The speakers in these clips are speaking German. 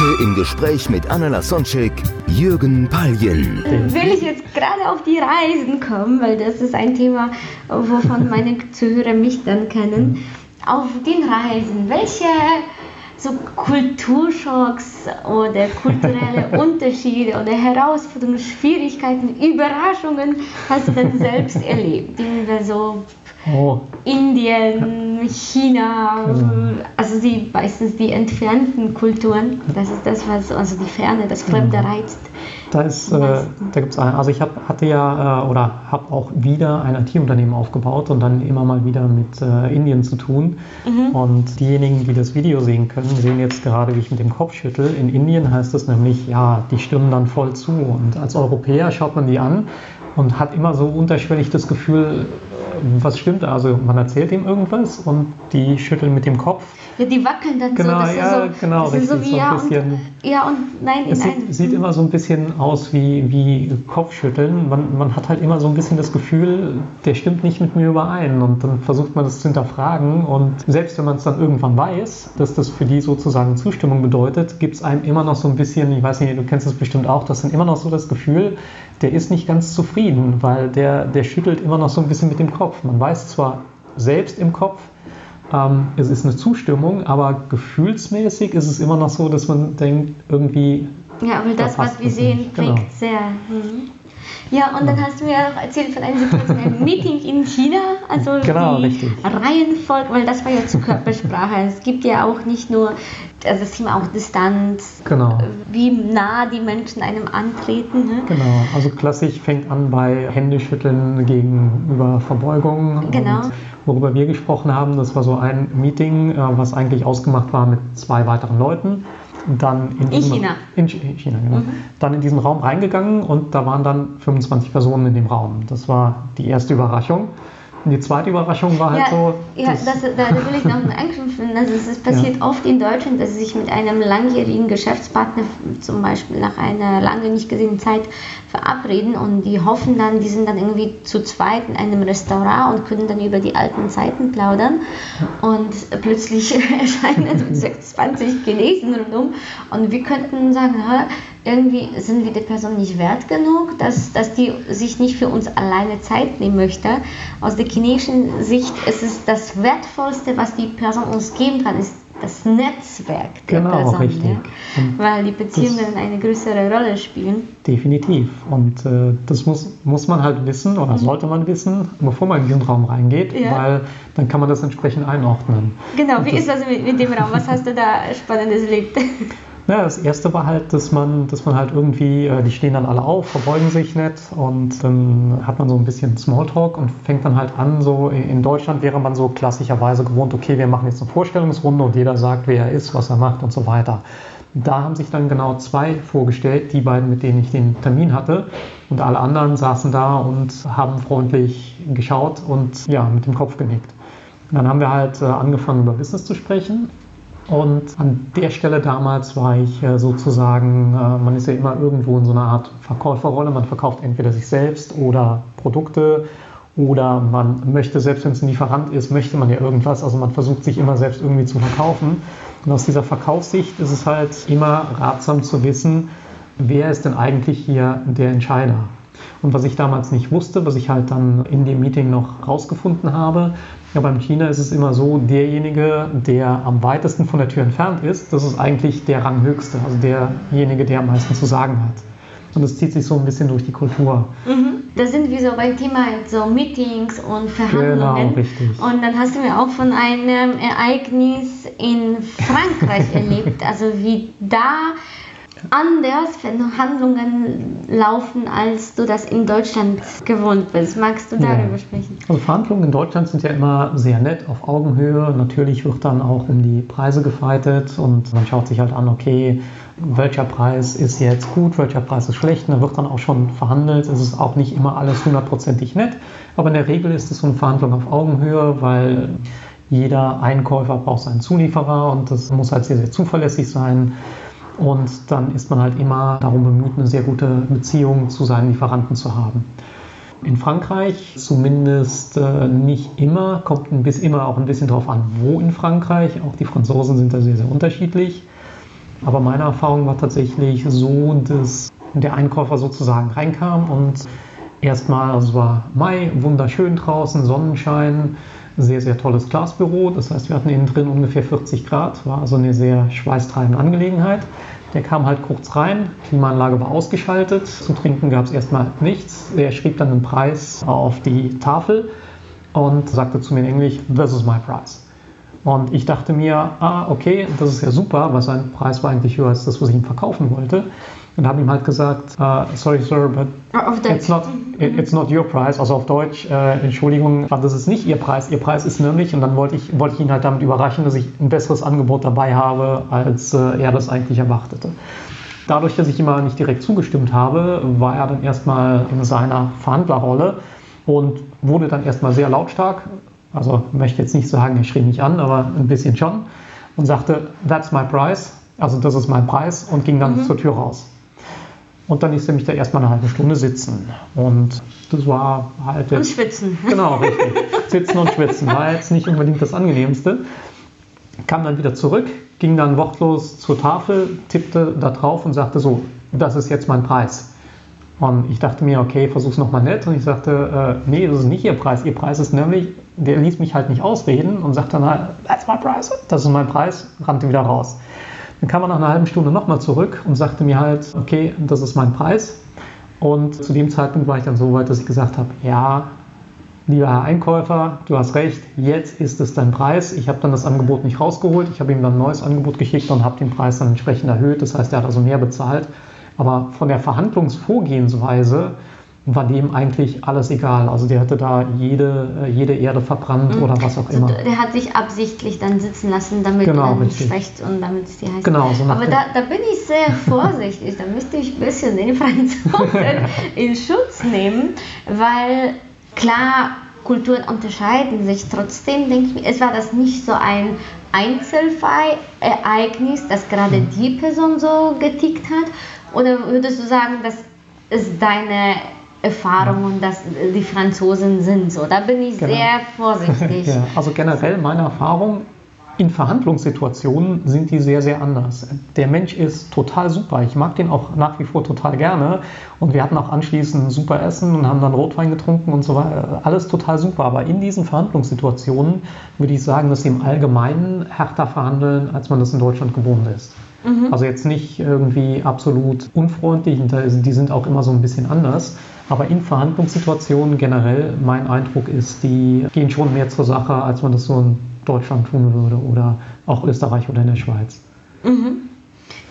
Heute im Gespräch mit Anna Lasonczek, Jürgen Paljen. will ich jetzt gerade auf die Reisen kommen, weil das ist ein Thema, wovon meine Zuhörer mich dann kennen. Auf den Reisen, welche so Kulturschocks oder kulturelle Unterschiede oder Herausforderungen, Schwierigkeiten, Überraschungen hast du denn selbst erlebt? In so Oh, Indien, China, also die meistens die entfernten Kulturen. Das ist das, was also die Ferne, das Fremde reizt. da ist, äh, da gibt's ein, also ich hab, hatte ja äh, oder habe auch wieder ein IT-Unternehmen aufgebaut und dann immer mal wieder mit äh, Indien zu tun. Und diejenigen, die das Video sehen können, sehen jetzt gerade, wie ich mit dem Kopf schüttel. In Indien heißt es nämlich, ja, die stimmen dann voll zu. Und als Europäer schaut man die an und hat immer so unterschwellig das Gefühl, was stimmt da? Also man erzählt ihm irgendwas und die schütteln mit dem Kopf. Ja, die wackeln dann Genau, so. Das ja, so, genau, das ist so richtig, wie so ein ja bisschen- und, ja und nein in Es sieht, sieht immer so ein bisschen aus wie, wie Kopfschütteln. Man, man hat halt immer so ein bisschen das Gefühl, der stimmt nicht mit mir überein. Und dann versucht man das zu hinterfragen. Und selbst wenn man es dann irgendwann weiß, dass das für die sozusagen Zustimmung bedeutet, gibt es einem immer noch so ein bisschen, ich weiß nicht, du kennst es bestimmt auch, das dann immer noch so das Gefühl, der ist nicht ganz zufrieden, weil der, der schüttelt immer noch so ein bisschen mit dem Kopf. Man weiß zwar selbst im Kopf, ähm, es ist eine Zustimmung, aber gefühlsmäßig ist es immer noch so, dass man denkt, irgendwie Ja, aber Da das, passt was wir sehen, klingt genau. sehr. Mhm. Ja, und dann hast du mir auch erzählt von einer Situation, ein Meeting in China, also Genau, die richtig. Reihenfolge, weil das war ja zur Körpersprache. es gibt ja auch nicht nur also das Thema auch Distanz, Genau. wie nah die Menschen einem antreten. Ne? Genau, also klassisch fängt an bei Händeschütteln gegenüber Verbeugung. Genau. Und worüber wir gesprochen haben, das war so ein Meeting, äh, was eigentlich ausgemacht war mit zwei weiteren Leuten. Dann in, diesem- China. In Ch- in China, genau. Dann in diesen Raum reingegangen und da waren dann 25 Personen in dem Raum. Das war die erste Überraschung. Und die zweite Überraschung war halt Ja, so. ja dass- das, da, will ich noch einen anknüpfen. Also es passiert oft in Deutschland, dass sie sich mit einem langjährigen Geschäftspartner zum Beispiel nach einer lange nicht gesehenen Zeit verabreden und die hoffen dann, die sind dann irgendwie zu zweit in einem Restaurant und können dann über die alten Zeiten plaudern und plötzlich erscheinen so 26 Chinesen rundum und wir könnten sagen, "Hä, irgendwie sind wir der Person nicht wert genug, dass, dass die sich nicht für uns alleine Zeit nehmen möchte. Aus der chinesischen Sicht ist es das Wertvollste, was die Person uns geben kann, ist das Netzwerk der Genau, Person. richtig. Ja? Weil die Beziehungen eine größere Rolle spielen. Definitiv. Und äh, das muss, muss man halt wissen oder sollte man wissen, bevor man in diesen Raum reingeht, Mhm. Ja. weil dann kann man das entsprechend einordnen. Genau, Und wie ist das mit, mit dem Raum? Was hast du da Spannendes erlebt? Ja, das erste war halt, dass man, dass man halt irgendwie, äh, die stehen dann alle auf, verbeugen sich nett und dann hat man so ein bisschen Smalltalk und fängt dann halt an, so in Deutschland wäre man so klassischerweise gewohnt, okay, wir machen jetzt eine Vorstellungsrunde und jeder sagt, wer er ist, was er macht und so weiter. Da haben sich dann genau zwei vorgestellt, die beiden, mit denen ich den Termin hatte. Und alle anderen saßen da und haben freundlich geschaut und ja, mit dem Kopf genickt. Und dann haben wir halt äh, angefangen, über Business zu sprechen. Und an der Stelle damals war ich äh, sozusagen, äh, man ist ja immer irgendwo in so einer Art Verkäuferrolle. Man verkauft entweder sich selbst oder Produkte oder man möchte, selbst wenn es ein Lieferant ist, möchte man ja irgendwas. Also man versucht sich immer selbst irgendwie zu verkaufen. Und aus dieser Verkaufssicht ist es halt immer ratsam zu wissen, wer ist denn eigentlich hier der Entscheider. Und was ich damals nicht wusste, was ich halt dann in dem Meeting noch rausgefunden habe, ja, beim China ist es immer so, derjenige, der am weitesten von der Tür entfernt ist, das ist eigentlich der Ranghöchste, also derjenige, der am meisten zu sagen hat. Und das zieht sich so ein bisschen durch die Kultur. Da sind wir so beim Thema so Meetings und Verhandlungen. Genau, richtig. Und dann hast du mir auch von einem Ereignis in Frankreich erlebt, also wie da anders, wenn Handlungen laufen, als du das in Deutschland gewohnt bist. Magst du darüber ja. sprechen? Also Verhandlungen in Deutschland sind ja immer sehr nett, auf Augenhöhe. Natürlich wird dann auch um die Preise gefeitet und man schaut sich halt an, okay, welcher Preis ist jetzt gut, welcher Preis ist schlecht. Und da wird dann auch schon verhandelt. Es ist auch nicht immer alles hundertprozentig nett, aber in der Regel ist es so eine Verhandlung auf Augenhöhe, weil jeder Einkäufer braucht seinen Zulieferer und das muss halt sehr, sehr zuverlässig sein. Und dann ist man halt immer darum bemüht, eine sehr gute Beziehung zu seinen Lieferanten zu haben. In Frankreich zumindest äh, nicht immer, kommt ein bisschen, immer auch ein bisschen darauf an, wo in Frankreich. Auch die Franzosen sind da sehr, sehr unterschiedlich. Aber meine Erfahrung war tatsächlich so, dass der Einkäufer sozusagen reinkam und erstmal, also es war Mai, wunderschön draußen, Sonnenschein, sehr, sehr tolles Glasbüro. Das heißt, wir hatten innen drin ungefähr 40 Grad, war also eine sehr schweißtreibende Angelegenheit. Der kam halt kurz rein, Klimaanlage war ausgeschaltet, zu trinken gab es erstmal nichts. Er schrieb dann den Preis auf die Tafel und sagte zu mir in Englisch, this is my price. Und ich dachte mir, ah, okay, das ist ja super, weil sein Preis war eigentlich höher als das, was ich ihm verkaufen wollte und habe ihm halt gesagt, uh, sorry sir, but it's not, it's not your price, also auf Deutsch, äh, Entschuldigung, das ist nicht Ihr Preis, Ihr Preis ist nämlich, und dann wollte ich, wollte ich ihn halt damit überraschen, dass ich ein besseres Angebot dabei habe, als äh, er das eigentlich erwartete. Dadurch, dass ich immer nicht direkt zugestimmt habe, war er dann erstmal in seiner Verhandlerrolle und wurde dann erstmal sehr lautstark, also möchte jetzt nicht sagen, er schrie mich an, aber ein bisschen schon, und sagte, that's my price, also das ist mein Preis, und ging dann mhm. zur Tür raus. Und dann ist er mich da erstmal eine halbe Stunde sitzen. Und das war halt. Und schwitzen. Genau, richtig. Sitzen und schwitzen war jetzt nicht unbedingt das Angenehmste. Kam dann wieder zurück, ging dann wortlos zur Tafel, tippte da drauf und sagte so: Das ist jetzt mein Preis. Und ich dachte mir, okay, versuch's nochmal nett. Und ich sagte, äh, nee, das ist nicht Ihr Preis. Ihr Preis ist nämlich, der ließ mich halt nicht ausreden und sagte dann, that's my price. Das ist mein Preis, rannte wieder raus. Dann kam er nach einer halben Stunde nochmal zurück und sagte mir halt, okay, das ist mein Preis. Und zu dem Zeitpunkt war ich dann so weit, dass ich gesagt habe, ja, lieber Herr Einkäufer, du hast recht, jetzt ist es dein Preis. Ich habe dann das Angebot nicht rausgeholt, ich habe ihm dann ein neues Angebot geschickt und habe den Preis dann entsprechend erhöht. Das heißt, er hat also mehr bezahlt. Aber von der Verhandlungsvorgehensweise war dem eigentlich alles egal. Also der hatte da jede, äh, jede Erde verbrannt mhm. oder was auch immer. Also der hat sich absichtlich dann sitzen lassen, damit genau, er nicht schwächt und damit es die heißt. Genau, so Aber da, da, bin ich sehr vorsichtig. da müsste ich ein bisschen den Franzosen in Schutz nehmen, weil klar, Kulturen unterscheiden sich. Trotzdem denke ich mir, es war das nicht so ein Einzelfall-Ereignis, dass gerade mhm. die Person so getickt hat? Oder würdest du sagen, dass es deine Erfahrungen, dass die Franzosen sind. So, da bin ich genau. sehr vorsichtig. ja, also generell meine Erfahrung in Verhandlungssituationen sind die sehr, sehr anders. Der Mensch ist total super. Ich mag den auch nach wie vor total gerne. Und wir hatten auch anschließend super Essen und haben dann Rotwein getrunken und so weiter. Alles total super. Aber in diesen Verhandlungssituationen würde ich sagen, dass sie im Allgemeinen härter verhandeln, als man das in Deutschland gewohnt ist. Mhm. Also jetzt nicht irgendwie absolut unfreundlich. Die sind auch immer so ein bisschen anders. Aber in Verhandlungssituationen generell, mein Eindruck ist, die gehen schon mehr zur Sache, als man das so in Deutschland tun würde oder auch Österreich oder in der Schweiz. Mhm.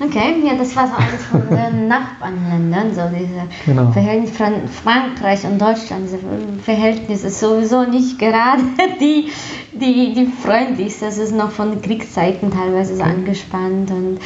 Okay, ja, das war so alles von den Nachbarländern, so diese genau. Verhältnis von Frankreich und Deutschland, diese Verhältnisse ist sowieso nicht gerade die, die, die freundlichste. Es ist noch von Kriegszeiten teilweise so angespannt. Und,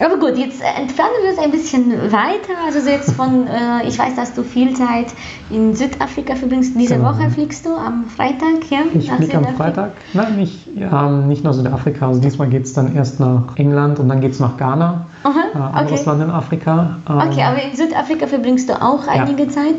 aber gut, jetzt entfernen wir uns ein bisschen weiter. Also jetzt von, äh, ich weiß, dass du viel Zeit in Südafrika verbringst. Diese genau. Woche fliegst du am Freitag, ja? Ich fliege am Freitag. Nein, nicht, ja, nicht nach Südafrika. Also diesmal geht es dann erst nach England und dann geht es nach Ghana. Aha, äh, okay. Land in Afrika. okay, ähm, aber in Südafrika verbringst du auch einige ja. Zeit.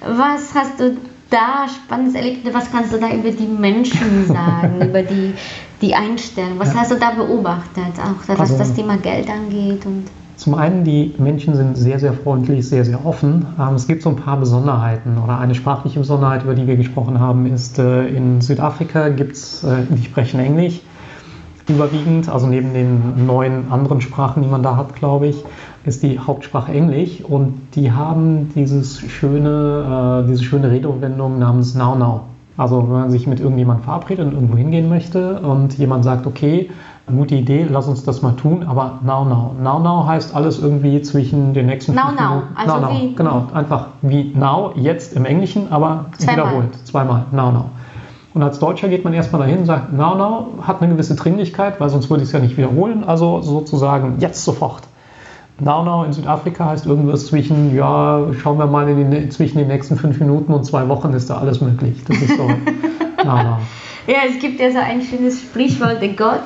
Was hast du da Spannendes erlebt? Was kannst du da über die Menschen sagen, über die, die Einstellung? Was ja. hast du da beobachtet, auch was also, das Thema Geld angeht? Und zum einen, die Menschen sind sehr, sehr freundlich, sehr, sehr offen. Ähm, es gibt so ein paar Besonderheiten oder eine sprachliche Besonderheit, über die wir gesprochen haben, ist äh, in Südafrika gibt es, äh, die sprechen Englisch überwiegend, also neben den neun anderen Sprachen, die man da hat, glaube ich, ist die Hauptsprache Englisch und die haben dieses schöne, äh, diese schöne Redewendung namens Now Now. Also wenn man sich mit irgendjemandem verabredet und irgendwo hingehen möchte und jemand sagt, okay, gute Idee, lass uns das mal tun, aber now, now. Now, now heißt alles irgendwie zwischen den nächsten Now, fünf now. Minuten. Also now, now. Genau, einfach wie now, jetzt im Englischen, aber Zweimal. wiederholt. Zweimal, now, now. Und als Deutscher geht man erstmal dahin und sagt, now, now hat eine gewisse Dringlichkeit, weil sonst würde ich es ja nicht wiederholen, also sozusagen jetzt sofort. Now, now in Südafrika heißt irgendwas zwischen, ja, schauen wir mal, in den, zwischen den nächsten fünf Minuten und zwei Wochen ist da alles möglich. Das ist so, now, now. Ja, es gibt ja so ein schönes Sprichwort, der Gott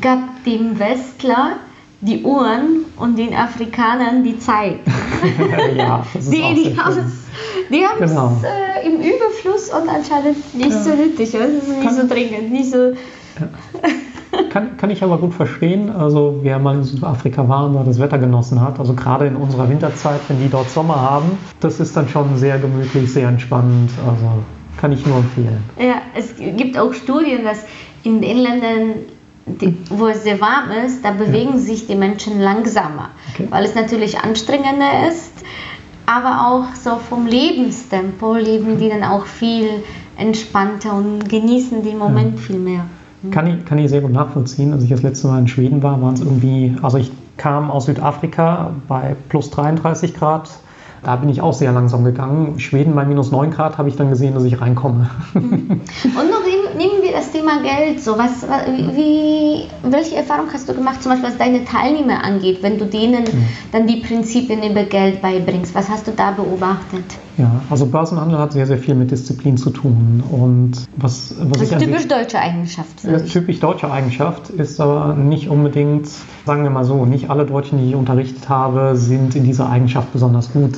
gab dem Westler die Uhren und den Afrikanern die Zeit. ja, das ist Die, auch die haben es die haben's, Genau. äh, im Überfluss und anscheinend nicht so nötig. ja. Das ist nicht Kann- so dringend, nicht so. Kann, kann ich aber gut verstehen. Also wer mal in Südafrika war und da das Wetter genossen hat, also gerade in unserer Winterzeit, wenn die dort Sommer haben, das ist dann schon sehr gemütlich, sehr entspannend. Also kann ich nur empfehlen. Ja, es gibt auch Studien, dass in den Ländern, die, wo es sehr warm ist, da bewegen sich die Menschen langsamer, Okay. weil es natürlich anstrengender ist, aber auch so vom Lebenstempo leben die dann auch viel entspannter und genießen den Moment viel mehr. Kann ich, kann ich sehr gut nachvollziehen. Als ich das letzte Mal in Schweden war, waren es irgendwie, also ich kam aus Südafrika bei plus 33 Grad. Da bin ich auch sehr langsam gegangen. Schweden bei minus 9 Grad habe ich dann gesehen, dass ich reinkomme. Und noch nehmen- nehmen wir das Thema Geld. So, was, wa- wie, welche Erfahrung hast du gemacht, zum Beispiel was deine Teilnehmer angeht, wenn du denen dann die Prinzipien über Geld beibringst? Was hast du da beobachtet? Ja, also Börsenhandel hat sehr, sehr viel mit Disziplin zu tun. Und was, was Das ist sich- typisch deutsche Eigenschaft. Ja, finde ich. typisch deutsche Eigenschaft ist aber nicht unbedingt, sagen wir mal so, nicht alle Deutschen, die ich unterrichtet habe, sind in dieser Eigenschaft besonders gut.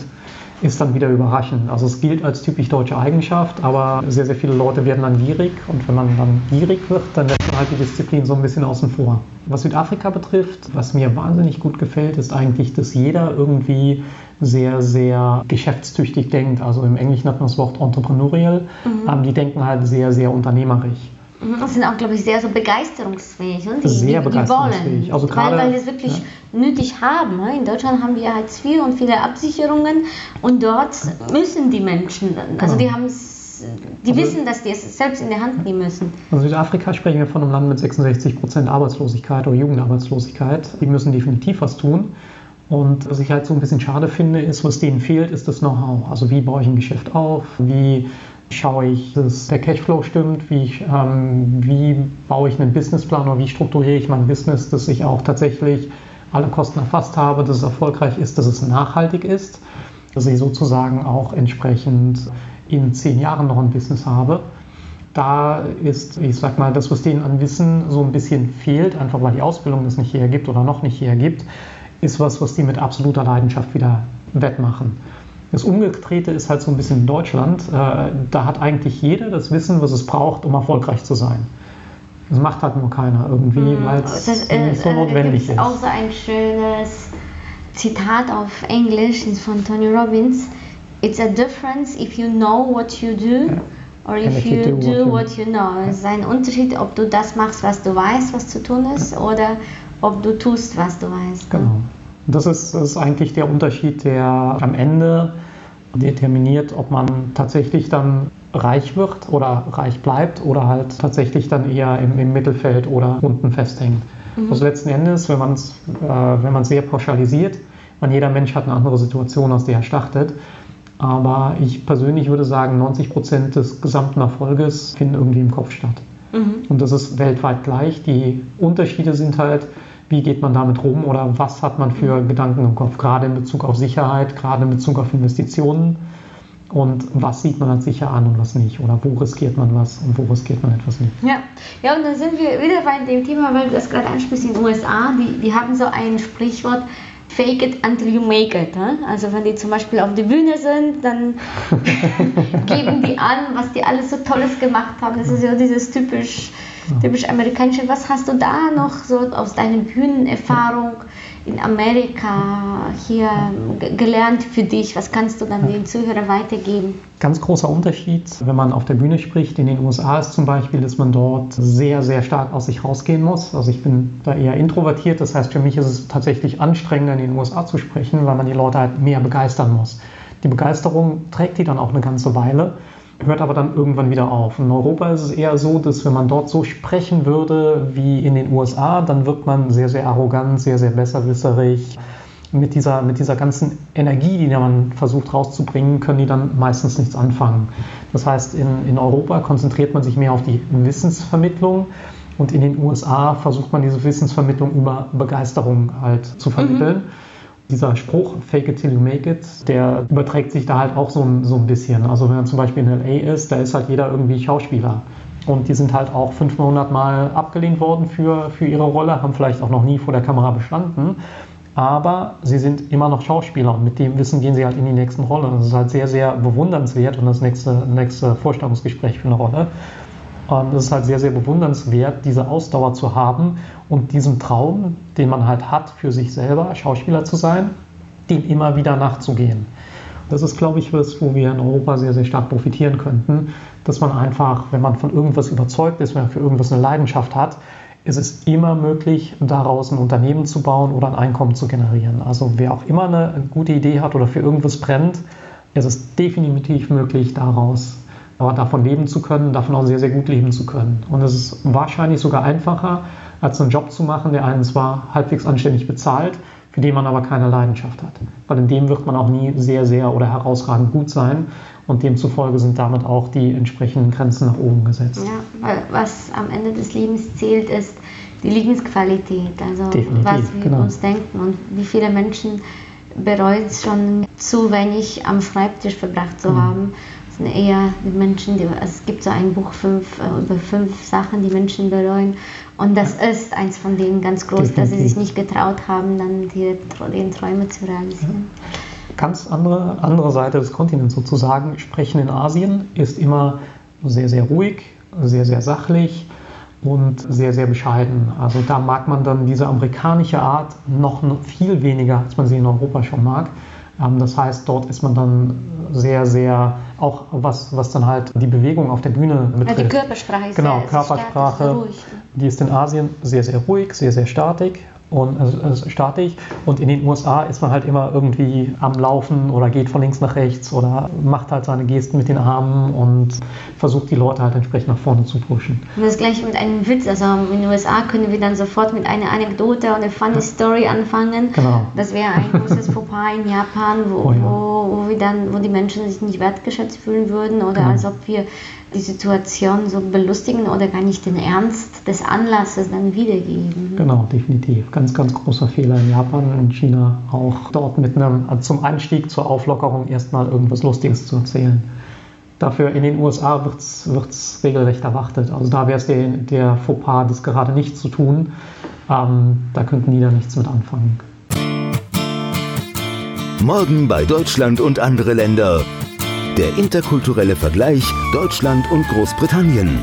Ist dann wieder überraschend. Also es gilt als typisch deutsche Eigenschaft, aber sehr, sehr viele Leute werden dann gierig und wenn man dann gierig wird, dann lässt man halt die Disziplin so ein bisschen außen vor. Was Südafrika betrifft, was mir wahnsinnig gut gefällt, ist eigentlich, dass jeder irgendwie sehr, sehr geschäftstüchtig denkt. Also im Englischen hat man das Wort entrepreneurial. Ähm, die denken halt sehr, sehr unternehmerisch. Mhm, Das sind auch, glaube ich, sehr so begeisterungsfähig. Und die, Sehr die, die begeisterungsfähig. wollen, Also weil, gerade- weil die es wirklich nötig haben. ne? In Deutschland haben wir Hartz IV und viele Absicherungen und dort müssen die Menschen, also Genau. die haben es, die Also- wissen, dass die es selbst in der Hand nehmen müssen. In Südafrika sprechen wir von einem Land mit 66 Prozent Arbeitslosigkeit oder Jugendarbeitslosigkeit. Die müssen definitiv was tun. Und was ich halt so ein bisschen schade finde, ist, was denen fehlt, ist das Know-how. Also wie baue ich ein Geschäft auf? Wie schaue ich, dass der Cashflow stimmt? Wie, ich, ähm, wie baue ich einen Businessplan oder wie strukturiere ich mein Business, dass ich auch tatsächlich alle Kosten erfasst habe, dass es erfolgreich ist, dass es nachhaltig ist, dass ich sozusagen auch entsprechend in zehn Jahren noch ein Business habe da ist, ich sag mal, das, was denen an Wissen so ein bisschen fehlt, einfach weil die Ausbildung das nicht hergibt oder noch nicht hergibt, ist was, was die mit absoluter Leidenschaft wieder wettmachen. Das Umgedrehte ist halt so ein bisschen in Deutschland. Äh, da hat eigentlich jeder das Wissen, was es braucht, um erfolgreich zu sein. Das macht halt nur keiner irgendwie, weil es äh, nicht so äh, notwendig gibt's ist. auch so ein schönes Zitat auf Englisch von Tony Robbins. It's a difference if you know what you do or if you do what you know. Es ist ein Unterschied, ob du das machst, was du weißt, was zu tun ist, oder ob du tust, was du weißt. ne? Genau. Und Das ist, das ist eigentlich der Unterschied, der am Ende determiniert, ob man tatsächlich dann reich wird oder reich bleibt oder halt tatsächlich dann eher im, im Mittelfeld oder unten festhängt. Also letzten Endes, wenn man es äh, wenn man es sehr pauschalisiert, man jeder Mensch hat eine andere Situation, aus der er startet. Aber ich persönlich würde sagen, 90 Prozent des gesamten Erfolges finden irgendwie im Kopf statt. Und das ist weltweit gleich. Die Unterschiede sind halt, wie geht man damit rum oder was hat man für Gedanken im Kopf, gerade in Bezug auf Sicherheit, gerade in Bezug auf Investitionen und was sieht man als sicher an und was nicht oder wo riskiert man was und wo riskiert man etwas nicht. Ja. ja, und dann sind wir wieder bei dem Thema, weil du das gerade ansprichst in den USA, die, die haben so ein Sprichwort, fake it until you make it. Ne? Also wenn die zum Beispiel auf der Bühne sind, dann geben die an, was die alles so Tolles gemacht haben. Das ist ja dieses typisch, typisch amerikanische. Was hast du da noch so aus deiner Bühnenerfahrung in Amerika hier ge- gelernt für dich? Was kannst du dann den Zuhörern weitergeben? Ganz großer Unterschied, wenn man auf der Bühne spricht, in den USA ist zum Beispiel, dass man dort sehr, sehr stark aus sich rausgehen muss. Also ich bin da eher introvertiert, das heißt für mich ist es tatsächlich anstrengender in den USA zu sprechen, weil man die Leute halt mehr begeistern muss. Die Begeisterung trägt die dann auch eine ganze Weile, hört aber dann irgendwann wieder auf. In Europa ist es eher so, dass wenn man dort so sprechen würde wie in den USA, dann wird man sehr, sehr arrogant, sehr, sehr besserwisserig. Mit dieser, mit dieser ganzen Energie, die man versucht rauszubringen, können die dann meistens nichts anfangen. Das heißt, in, in Europa konzentriert man sich mehr auf die Wissensvermittlung und in den USA versucht man diese Wissensvermittlung über Begeisterung halt zu vermitteln. Mhm dieser Spruch, fake it till you make it, der überträgt sich da halt auch so, so ein bisschen. Also wenn man zum Beispiel in LA ist, da ist halt jeder irgendwie Schauspieler. Und die sind halt auch 500 Mal abgelehnt worden für, für ihre Rolle, haben vielleicht auch noch nie vor der Kamera bestanden. Aber sie sind immer noch Schauspieler und mit dem Wissen gehen sie halt in die nächsten Rolle. Das ist halt sehr, sehr bewundernswert und das nächste, nächste Vorstellungsgespräch für eine Rolle. Und es ist halt sehr, sehr bewundernswert, diese Ausdauer zu haben und diesem Traum, den man halt hat für sich selber, Schauspieler zu sein, dem immer wieder nachzugehen. Das ist, glaube ich, was, wo wir in Europa sehr, sehr stark profitieren könnten, dass man einfach, wenn man von irgendwas überzeugt ist, wenn man für irgendwas eine Leidenschaft hat, ist es immer möglich, daraus ein Unternehmen zu bauen oder ein Einkommen zu generieren. Also wer auch immer eine gute Idee hat oder für irgendwas brennt, ist es definitiv möglich, daraus aber davon leben zu können, davon auch sehr, sehr gut leben zu können. Und es ist wahrscheinlich sogar einfacher, als einen Job zu machen, der einen zwar halbwegs anständig bezahlt, für den man aber keine Leidenschaft hat. Weil in dem wird man auch nie sehr, sehr oder herausragend gut sein. Und demzufolge sind damit auch die entsprechenden Grenzen nach oben gesetzt. Ja, weil was am Ende des Lebens zählt, ist die Lebensqualität. Also Definitiv, was wir genau. uns denken und wie viele Menschen bereuen es schon zu wenig am Schreibtisch verbracht zu mhm. haben sind eher Menschen, die, also es gibt so ein Buch fünf, äh, über fünf Sachen, die Menschen bereuen. Und das ist eins von denen ganz groß, Definitiv. dass sie sich nicht getraut haben, dann die, die Träume zu realisieren. Ganz andere, andere Seite des Kontinents sozusagen. Sprechen in Asien ist immer sehr, sehr ruhig, sehr, sehr sachlich und sehr, sehr bescheiden. Also da mag man dann diese amerikanische Art noch viel weniger, als man sie in Europa schon mag. Ähm, das heißt, dort ist man dann sehr, sehr, auch was, was dann halt die Bewegung auf der Bühne betrifft. Ja, die Körpersprache ist Genau, sehr, Körpersprache, statisch, die ist in Asien sehr, sehr ruhig, sehr, sehr statik und also, also statisch. Und in den USA ist man halt immer irgendwie am Laufen oder geht von links nach rechts oder macht halt seine Gesten mit den Armen und versucht die Leute halt entsprechend nach vorne zu pushen. Und das gleiche mit einem Witz. Also in den USA können wir dann sofort mit einer Anekdote oder eine funny Story anfangen. Genau. Das wäre ein großes Fauxpas in Japan, wo, oh ja. wo, wo, wir dann, wo die Menschen sich nicht wertgeschätzt fühlen würden oder genau. als ob wir die Situation so belustigen oder gar nicht den Ernst des Anlasses dann wiedergeben. Genau, definitiv. Ganz, ganz großer Fehler in Japan, in China auch dort mit einem also zum Einstieg zur Auflockerung erstmal irgendwas Lustiges zu erzählen. Dafür in den USA wird es regelrecht erwartet. Also da wäre es der, der Fauxpas, das gerade nicht zu tun. Ähm, da könnten die da nichts mit anfangen. Morgen bei Deutschland und andere Länder. Der interkulturelle Vergleich Deutschland und Großbritannien.